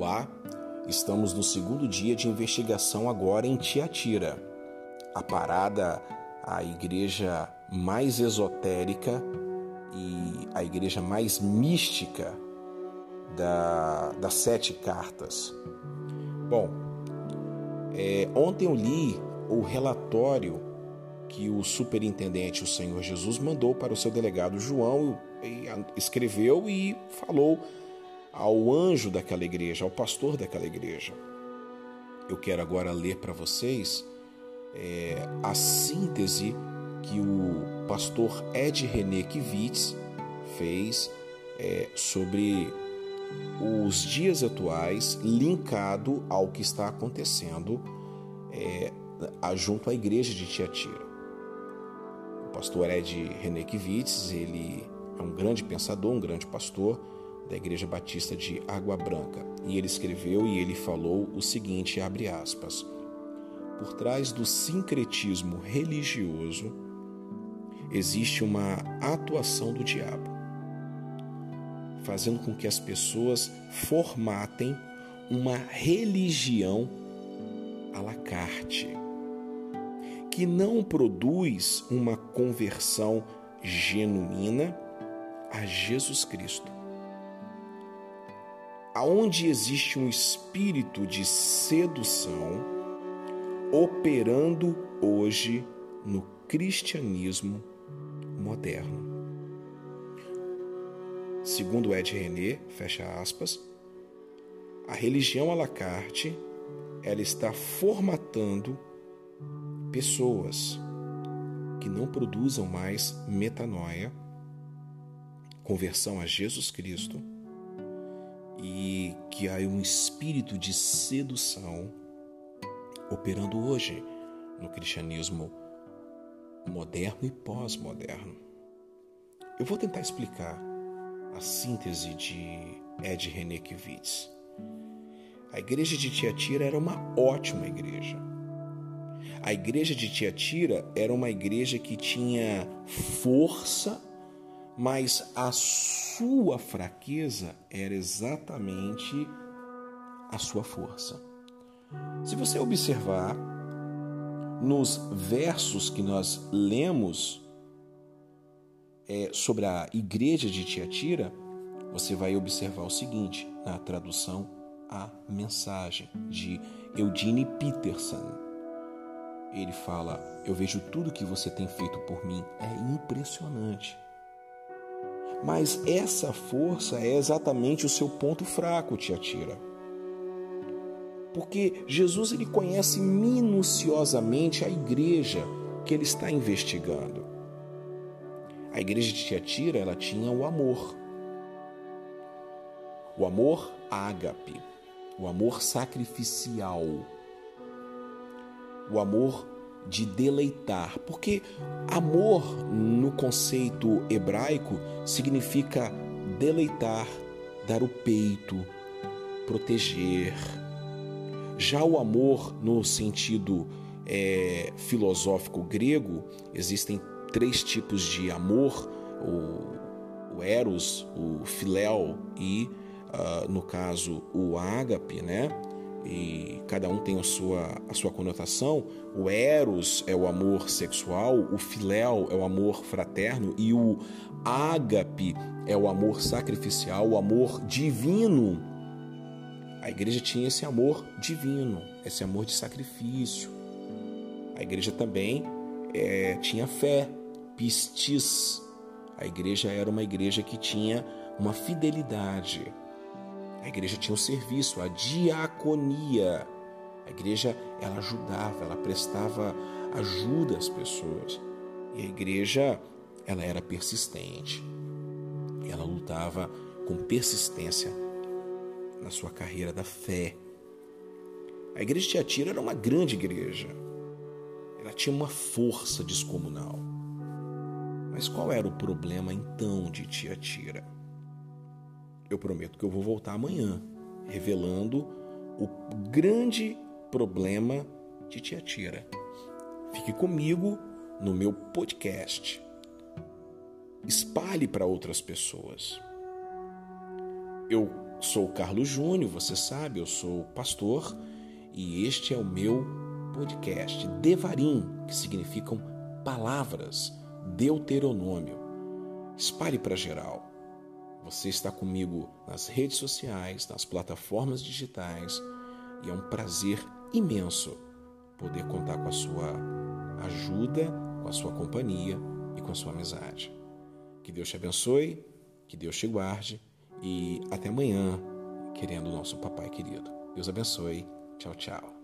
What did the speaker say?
Olá, estamos no segundo dia de investigação agora em Tiatira, a parada, a igreja mais esotérica e a igreja mais mística da, das sete cartas. Bom, é, ontem eu li o relatório que o superintendente, o Senhor Jesus, mandou para o seu delegado João, e escreveu e falou ao anjo daquela igreja, ao pastor daquela igreja. Eu quero agora ler para vocês é, a síntese que o pastor Ed René Kivitz fez é, sobre os dias atuais linkado ao que está acontecendo é, junto à igreja de Tiatira. O pastor Ed René Kivitz, ele é um grande pensador, um grande pastor, da Igreja Batista de Água Branca. E ele escreveu e ele falou o seguinte, abre aspas: Por trás do sincretismo religioso existe uma atuação do diabo, fazendo com que as pessoas formatem uma religião à la carte, que não produz uma conversão genuína a Jesus Cristo aonde existe um espírito de sedução operando hoje no cristianismo moderno. Segundo Ed René, fecha aspas, a religião à la carte, ela está formatando pessoas que não produzam mais metanoia, conversão a Jesus Cristo, e que há um espírito de sedução operando hoje no cristianismo moderno e pós-moderno. Eu vou tentar explicar a síntese de Ed René Kivitz. A igreja de Tiatira era uma ótima igreja. A igreja de Tiatira era uma igreja que tinha força mas a sua fraqueza era exatamente a sua força. Se você observar nos versos que nós lemos é, sobre a igreja de Tiatira, você vai observar o seguinte na tradução A Mensagem de Eudine Peterson. Ele fala: Eu vejo tudo que você tem feito por mim, é impressionante. Mas essa força é exatamente o seu ponto fraco, Tiatira. Porque Jesus ele conhece minuciosamente a igreja que ele está investigando. A igreja de Tiatira, ela tinha o amor. O amor ágape, o amor sacrificial, o amor de deleitar, porque amor no conceito hebraico significa deleitar, dar o peito, proteger. Já o amor no sentido é, filosófico grego, existem três tipos de amor: o, o eros, o filéu e, uh, no caso, o ágape, né? E cada um tem a sua, a sua conotação. O eros é o amor sexual, o filéu é o amor fraterno e o ágape é o amor sacrificial, o amor divino. A igreja tinha esse amor divino, esse amor de sacrifício. A igreja também é, tinha fé, pistis. A igreja era uma igreja que tinha uma fidelidade a igreja tinha um serviço, a diaconia. A igreja ela ajudava, ela prestava ajuda às pessoas. E a igreja ela era persistente. Ela lutava com persistência na sua carreira da fé. A igreja de Tiatira era uma grande igreja. Ela tinha uma força descomunal. Mas qual era o problema então de Tiatira? Eu prometo que eu vou voltar amanhã, revelando o grande problema de Tiatira. Fique comigo no meu podcast. Espalhe para outras pessoas. Eu sou Carlos Júnior, você sabe, eu sou pastor e este é o meu podcast Devarim, que significam palavras, Deuteronômio. Espalhe para geral. Você está comigo nas redes sociais, nas plataformas digitais e é um prazer imenso poder contar com a sua ajuda, com a sua companhia e com a sua amizade. Que Deus te abençoe, que Deus te guarde e até amanhã, querendo o nosso papai querido. Deus abençoe. Tchau, tchau.